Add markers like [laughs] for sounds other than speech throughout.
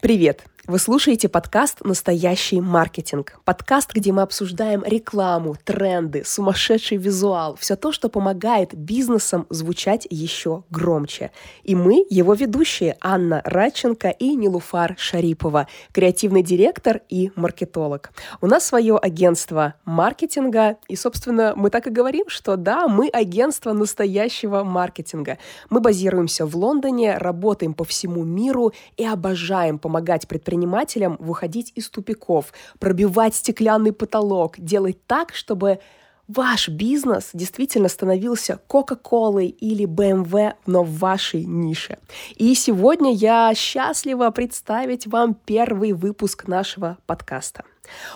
Привет! Вы слушаете подкаст «Настоящий маркетинг». Подкаст, где мы обсуждаем рекламу, тренды, сумасшедший визуал, все то, что помогает бизнесам звучать еще громче. И мы, его ведущие, Анна Радченко и Нилуфар Шарипова, креативный директор и маркетолог. У нас свое агентство маркетинга, и, собственно, мы так и говорим, что да, мы агентство настоящего маркетинга. Мы базируемся в Лондоне, работаем по всему миру и обожаем помогать предпринимателям предпринимателям выходить из тупиков, пробивать стеклянный потолок, делать так, чтобы ваш бизнес действительно становился Кока-Колой или BMW, но в вашей нише. И сегодня я счастлива представить вам первый выпуск нашего подкаста.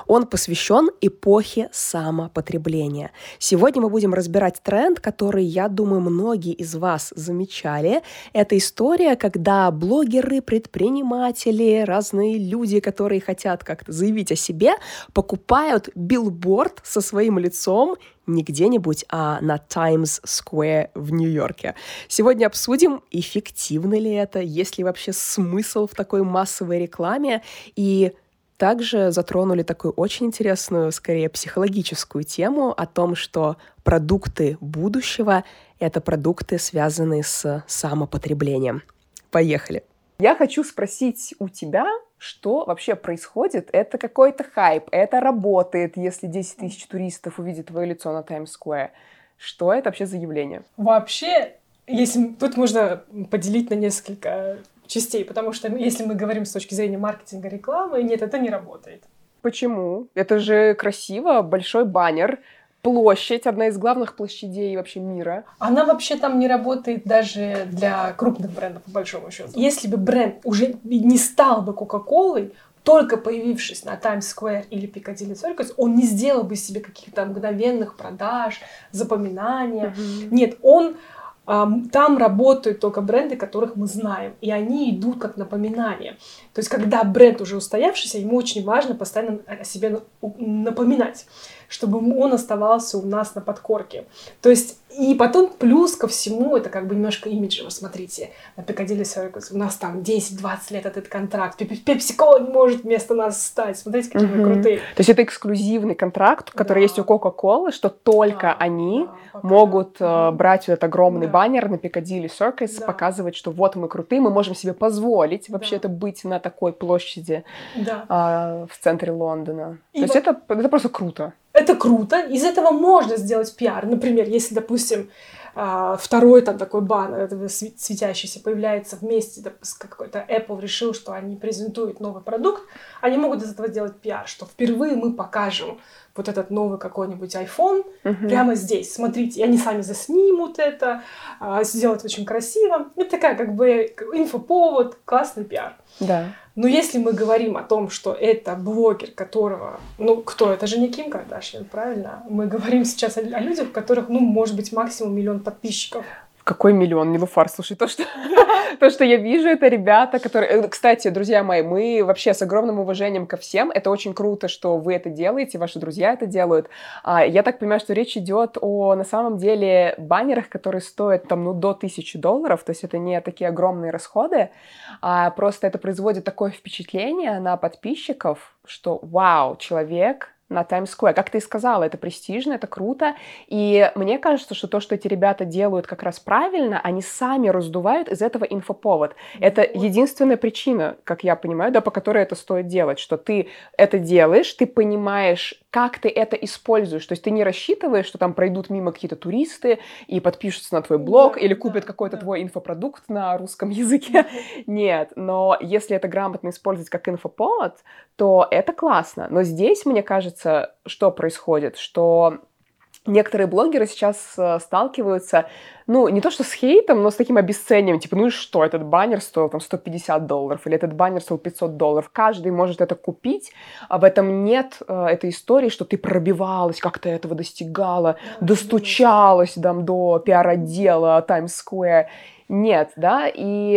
Он посвящен эпохе самопотребления. Сегодня мы будем разбирать тренд, который, я думаю, многие из вас замечали. Это история, когда блогеры, предприниматели, разные люди, которые хотят как-то заявить о себе, покупают билборд со своим лицом не где-нибудь, а на Times Square в Нью-Йорке. Сегодня обсудим, эффективно ли это, есть ли вообще смысл в такой массовой рекламе и также затронули такую очень интересную, скорее психологическую тему о том, что продукты будущего — это продукты, связанные с самопотреблением. Поехали. Я хочу спросить у тебя, что вообще происходит? Это какой-то хайп, это работает, если 10 тысяч туристов увидят твое лицо на Таймс-сквер. Что это вообще за явление? Вообще, если тут можно поделить на несколько частей, потому что если мы говорим с точки зрения маркетинга рекламы, нет, это не работает. Почему? Это же красиво, большой баннер, площадь, одна из главных площадей вообще мира. Она вообще там не работает даже для крупных брендов, по большому счету. Если бы бренд уже не стал бы Кока-Колой, только появившись на Times Square или Piccadilly Circus, он не сделал бы себе каких-то мгновенных продаж, запоминания. Mm-hmm. Нет, он там работают только бренды, которых мы знаем, и они идут как напоминание. То есть, когда бренд уже устоявшийся, ему очень важно постоянно о себе напоминать, чтобы он оставался у нас на подкорке. То есть, и потом плюс ко всему, это как бы немножко имиджево, смотрите, на Circus, у нас там 10-20 лет этот контракт, PepsiCo не может вместо нас стать, смотрите, какие мы крутые. То есть это эксклюзивный контракт, который да. есть у Coca-Cola, что только да, они да, могут э, брать этот огромный да. баннер на Piccadilly Circus, да. показывать, что вот мы крутые, мы можем себе позволить да. вообще-то быть на такой площади да. э, в центре Лондона. И То есть это, это просто круто. Это круто, из этого можно сделать пиар. Например, если, допустим, а, второй там такой баннер светящийся появляется вместе, допустим, какой-то Apple решил, что они презентуют новый продукт, они могут из этого сделать пиар, что впервые мы покажем вот этот новый какой-нибудь iPhone uh-huh. прямо здесь. Смотрите, и они сами заснимут это, а, сделают очень красиво. Это такая как бы инфоповод, классный пиар. Да. Но если мы говорим о том, что это блогер, которого... Ну, кто? Это же не Ким Кардашьян, правильно? Мы говорим сейчас о, о людях, у которых, ну, может быть, максимум миллион подписчиков. Какой миллион, Нилуфар? Слушай, то, что, [laughs] то, что я вижу, это ребята, которые... Э, кстати, друзья мои, мы вообще с огромным уважением ко всем. Это очень круто, что вы это делаете, ваши друзья это делают. А, я так понимаю, что речь идет о, на самом деле, баннерах, которые стоят там, ну, до тысячи долларов. То есть это не такие огромные расходы, а просто это производит такое впечатление на подписчиков, что вау, человек на Times Square. Как ты и сказала, это престижно, это круто. И мне кажется, что то, что эти ребята делают как раз правильно, они сами раздувают из этого инфоповод. Это единственная причина, как я понимаю, да, по которой это стоит делать, что ты это делаешь, ты понимаешь, как ты это используешь. То есть ты не рассчитываешь, что там пройдут мимо какие-то туристы и подпишутся на твой блог да, или купят да, какой-то да. твой инфопродукт на русском языке. Нет, но если это грамотно использовать как инфоповод, то это классно. Но здесь, мне кажется, что происходит, что некоторые блогеры сейчас э, сталкиваются, ну, не то что с хейтом, но с таким обесцением, типа, ну и что, этот баннер стоил там 150 долларов, или этот баннер стоил 500 долларов, каждый может это купить, а в этом нет э, этой истории, что ты пробивалась, как то этого достигала, да, достучалась там до пиар-отдела Times Square, нет, да, и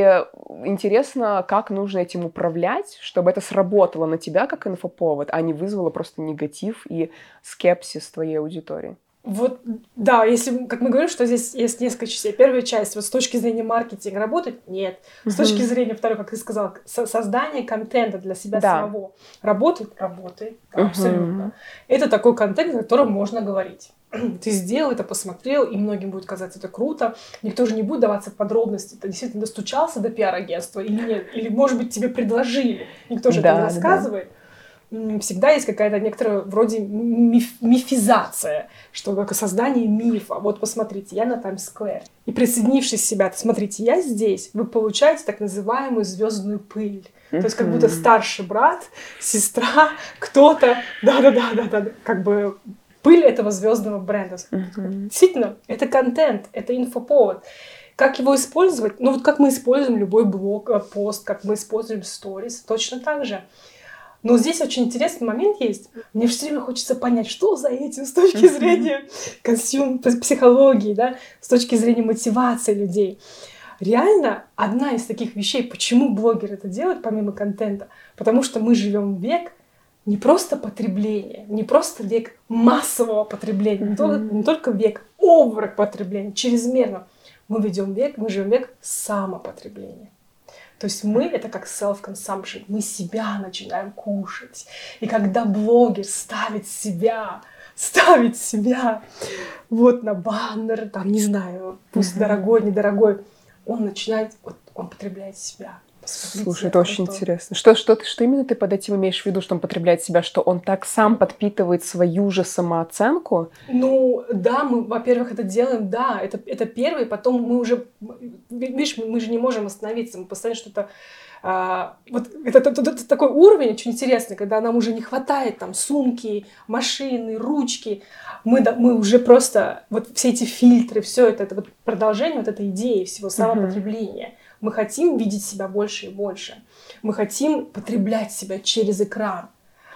интересно, как нужно этим управлять, чтобы это сработало на тебя как инфоповод, а не вызвало просто негатив и скепсис твоей аудитории. Вот, да, если, как мы говорим, что здесь есть несколько частей. Первая часть, вот с точки зрения маркетинга работает? Нет. С точки зрения, второй, как ты сказал, создание контента для себя да. самого. Работает? Работает, да, абсолютно. Это такой контент, о котором можно говорить. [clears throat] Ты сделал это, посмотрел, и многим будет казаться это круто. Никто же не будет даваться в подробности. Ты действительно достучался до пиар-агентства или нет? Или, может быть, тебе предложили. Никто же да, это не рассказывает. Да всегда есть какая-то некоторая вроде миф, мифизация, что как создание мифа. Вот посмотрите, я на Таймс-сквер. И присоединившись к себя, смотрите, я здесь, вы получаете так называемую звездную пыль. То есть как будто старший брат, сестра, кто-то, да-да-да-да-да, как бы пыль этого звездного бренда. Действительно, это контент, это инфоповод. Как его использовать? Ну вот как мы используем любой блог, э, пост, как мы используем сторис, точно так же. Но здесь очень интересный момент есть. Мне все время хочется понять, что за этим с точки зрения консюм психологии, да, с точки зрения мотивации людей. Реально, одна из таких вещей, почему блогеры это делают, помимо контента, потому что мы живем век не просто потребления, не просто век массового потребления, mm-hmm. не, только, не только век овер потребления, чрезмерно. Мы ведем век, мы живем век самопотребления. То есть мы — это как self-consumption. Мы себя начинаем кушать. И когда блогер ставит себя, ставит себя вот на баннер, там, не знаю, пусть mm-hmm. дорогой, недорогой, он начинает, вот, он потребляет себя. Слушай, это очень интересно. Что, что, ты, что именно ты под этим имеешь в виду, что он потребляет себя, что он так сам подпитывает свою же самооценку? Ну, да, мы, во-первых, это делаем, да, это, это первый, потом мы уже, видишь, мы, мы же не можем остановиться, мы постоянно что-то а, вот это, это, это, это такой уровень очень интересный, когда нам уже не хватает там сумки, машины, ручки. Мы, да, мы уже просто вот все эти фильтры, все это, это вот продолжение вот этой идеи всего самопотребления. Мы хотим видеть себя больше и больше. Мы хотим потреблять себя через экран.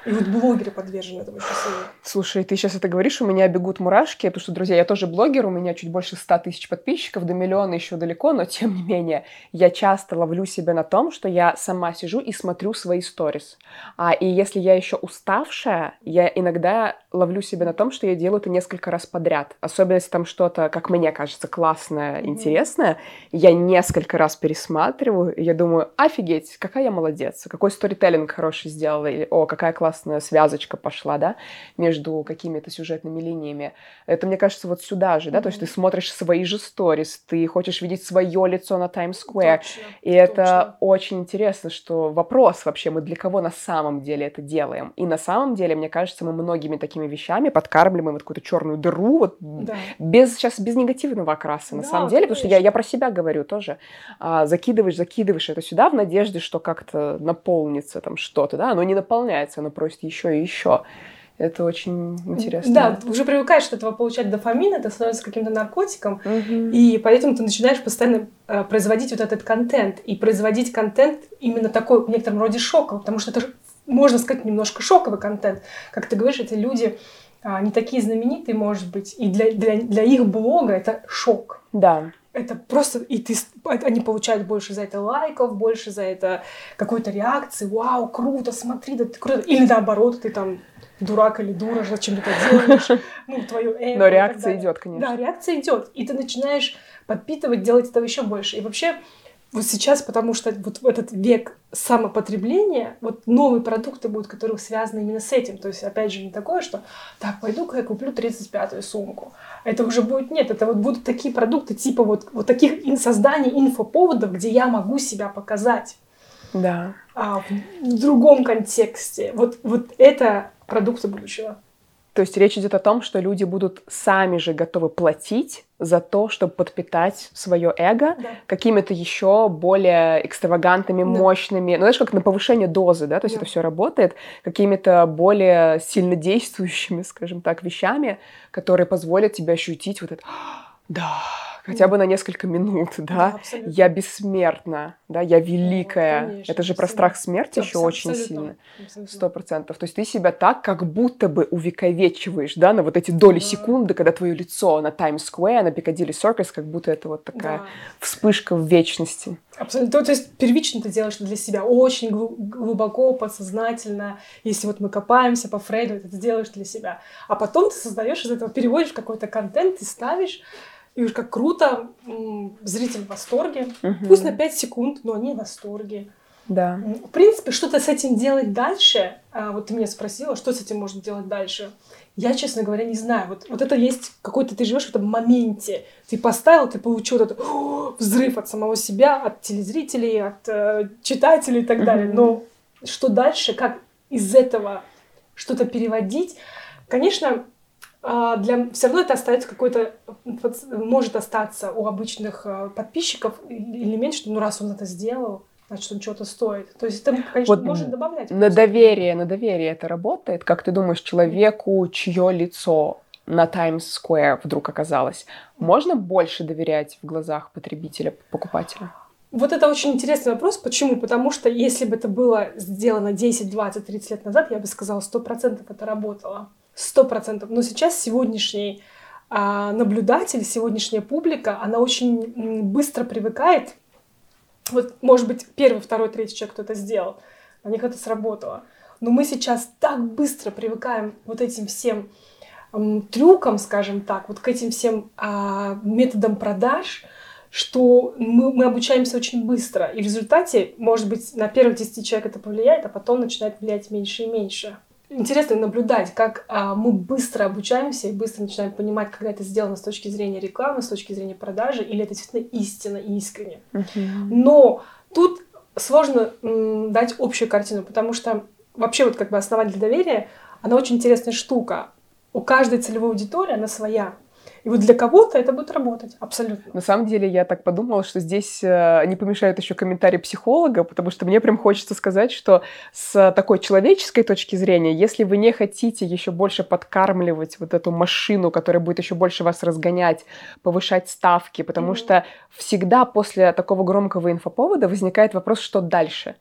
И вот блогеры подвержены этому еще сильнее. Слушай, ты сейчас это говоришь, у меня бегут мурашки, потому что, друзья, я тоже блогер, у меня чуть больше 100 тысяч подписчиков, до миллиона еще далеко, но [laughs] тем не менее, я часто ловлю себя на том, что я сама сижу и смотрю свои сторис. А, и если я еще уставшая, я иногда ловлю себя на том, что я делаю это несколько раз подряд. Особенно если там что-то, как мне кажется, классное, mm-hmm. интересное, я несколько раз пересматриваю, и я думаю, офигеть, какая я молодец, какой сторителлинг хороший сделала, или, о, какая классная классная связочка пошла, да, между какими-то сюжетными линиями. Это, мне кажется, вот сюда же, да, mm-hmm. то есть ты смотришь свои же сторис, ты хочешь видеть свое лицо на Таймс-сквер, и это точно. очень интересно, что вопрос вообще, мы для кого на самом деле это делаем. И на самом деле, мне кажется, мы многими такими вещами подкармливаем вот какую-то черную дыру, вот да. без, сейчас без негативного окраса, на да, самом деле, конечно. потому что я, я про себя говорю тоже. А, закидываешь, закидываешь это сюда в надежде, что как-то наполнится там что-то, да, оно не наполняется, оно просит еще и еще. Это очень интересно. Да, уже привыкаешь от этого получать дофамин, это становится каким-то наркотиком, угу. и поэтому ты начинаешь постоянно э, производить вот этот контент. И производить контент именно такой в некотором роде шоковый, потому что это, можно сказать, немножко шоковый контент. Как ты говоришь, эти люди а, не такие знаменитые, может быть, и для, для, для их блога это шок. Да это просто, и ты, они получают больше за это лайков, больше за это какой-то реакции, вау, круто, смотри, да ты круто, или наоборот, ты там дурак или дура, зачем ты это делаешь, [laughs] ну, твою эго. Но реакция идет, конечно. Да, реакция идет, и ты начинаешь подпитывать, делать этого еще больше. И вообще, вот сейчас, потому что вот в этот век самопотребления, вот новые продукты будут, которые связаны именно с этим. То есть, опять же, не такое, что так, пойду-ка я куплю 35-ю сумку. Это уже будет нет. Это вот будут такие продукты, типа вот, вот таких ин создания инфоповодов, где я могу себя показать. Да. А, в другом контексте. Вот, вот это продукты будущего. То есть речь идет о том, что люди будут сами же готовы платить за то, чтобы подпитать свое эго да. какими-то еще более экстравагантными, да. мощными, ну знаешь, как на повышение дозы, да, то есть да. это все работает какими-то более сильнодействующими, скажем так, вещами, которые позволят тебе ощутить вот это, да, хотя бы на несколько минут, да, Да, я бессмертна, да, я великая. конечно, Это же про страх смерти еще очень сильно. Сто процентов. То есть ты себя так, как будто бы увековечиваешь, да, на вот эти доли Да. секунды, когда твое лицо на Times Square, на Пикадилли Circus, как будто это вот такая Да. вспышка в вечности. Абсолютно. То, то есть первично ты делаешь для себя очень глу- глубоко, подсознательно. Если вот мы копаемся по Фрейду, это ты делаешь для себя. А потом ты создаешь из этого, переводишь какой-то контент и ставишь. И уж как круто, зритель в восторге. Мгм. Пусть на 5 секунд, но они в восторге. Да. В принципе, что-то с этим делать дальше, а, вот ты меня спросила, что с этим можно делать дальше, я, честно говоря, не знаю. Вот, вот это есть какой-то, ты живешь в этом моменте. Ты поставил, ты получил вот этот «О!» взрыв от самого себя, от телезрителей, от э, читателей и так далее. Но что дальше, как из этого что-то переводить, конечно, для все равно это остается какой-то может остаться у обычных э, подписчиков элемент, что ну раз он это сделал, значит он что-то стоит. То есть это, конечно, Вот может добавлять. На просто. доверие, на доверие это работает. Как ты думаешь, человеку, чье лицо на Times Square вдруг оказалось, можно больше доверять в глазах потребителя, покупателя? Вот это очень интересный вопрос. Почему? Потому что если бы это было сделано 10, 20, 30 лет назад, я бы сказала, 100% это работало. 100%. Но сейчас сегодняшний а, наблюдатель, сегодняшняя публика, она очень быстро привыкает. Вот, может быть, первый, второй, третий человек, кто это сделал, на них это сработало. Но мы сейчас так быстро привыкаем вот этим всем трюкам, скажем так, вот к этим всем а, методам продаж, что мы, мы обучаемся очень быстро. И в результате, может быть, на первых 10 человек это повлияет, а потом начинает влиять меньше и меньше. Интересно наблюдать, как а, мы быстро обучаемся и быстро начинаем понимать, когда это сделано с точки зрения рекламы, с точки зрения продажи, или это действительно истина и искренне. Но тут сложно м, дать общую картину, потому что вообще вот как бы основатель доверия, она очень интересная штука. У каждой целевой аудитории она своя. И вот для кого-то это будет работать, абсолютно. На самом деле, я так подумала, что здесь э, не помешает еще комментарий психолога, потому что мне прям хочется сказать, что с такой человеческой точки зрения, если вы не хотите еще больше подкармливать вот эту машину, которая будет еще больше вас разгонять, повышать ставки, потому Мгм. что всегда после такого громкого инфоповода возникает вопрос, что дальше.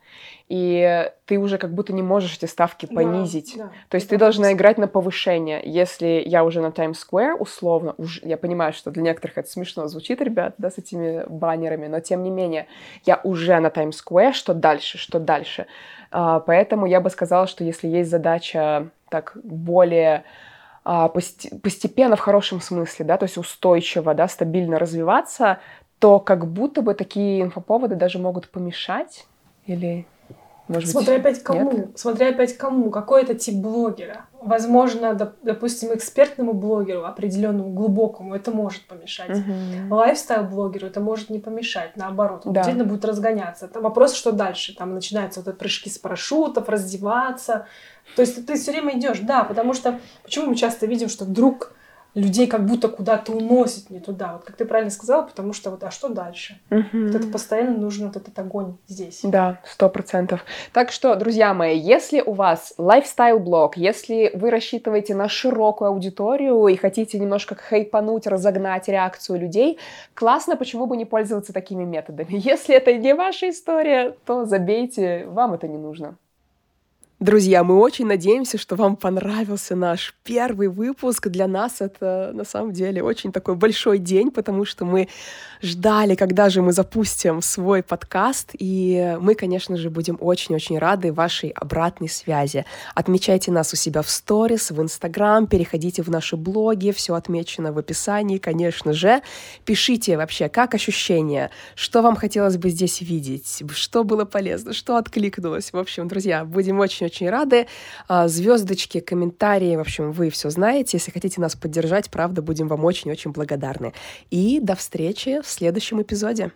И ты уже как будто не можешь эти ставки Да, понизить. да. То есть Это ты должна абсолютно. играть на повышение. Если я уже на Times Square, условно, уж, я понимаю, что для некоторых это смешно звучит, ребят, да, с этими баннерами, но тем не менее, я уже на Times Square, что дальше, что дальше. А, поэтому я бы сказала, что если есть задача так более а, постепенно в хорошем смысле, да, то есть устойчиво, да, стабильно развиваться, то как будто бы такие инфоповоды даже могут помешать или может быть, Смотря опять кому, нет? смотря опять кому, какой это тип блогера. Возможно, доп- допустим, экспертному блогеру, определенному, глубокому, это может помешать. Мгм. Лайфстайл-блогеру это может не помешать, наоборот, он Да. действительно будет разгоняться. Это вопрос, что дальше. Там начинаются вот эти прыжки с парашютов, раздеваться. То есть ты все время идешь, да, потому что почему мы часто видим, что вдруг людей как будто куда-то уносит не туда. Вот как ты правильно сказала, потому что вот, а что дальше? Мгм. Вот это постоянно нужен вот этот огонь здесь. Да, сто процентов. Так что, друзья мои, если у вас лайфстайл-блог, если вы рассчитываете на широкую аудиторию и хотите немножко хайпануть, разогнать реакцию людей, классно, почему бы не пользоваться такими методами. [laughs] Если это не ваша история, то забейте, вам это не нужно. Друзья, мы очень надеемся, что вам понравился наш первый выпуск. Для нас это на самом деле очень такой большой день, потому что мы ждали, когда же мы запустим свой подкаст. И мы, конечно же, будем очень-очень рады вашей обратной связи. Отмечайте нас у себя в сторис, в Инстаграм, переходите в наши блоги, все отмечено в описании, конечно же. Пишите вообще, как ощущения, что вам хотелось бы здесь видеть, что было полезно, что откликнулось. В общем, друзья, будем очень-очень рады. А, Звездочки, комментарии, в общем, вы все знаете. Если хотите нас поддержать, правда, будем вам очень-очень благодарны. И до встречи в следующем эпизоде.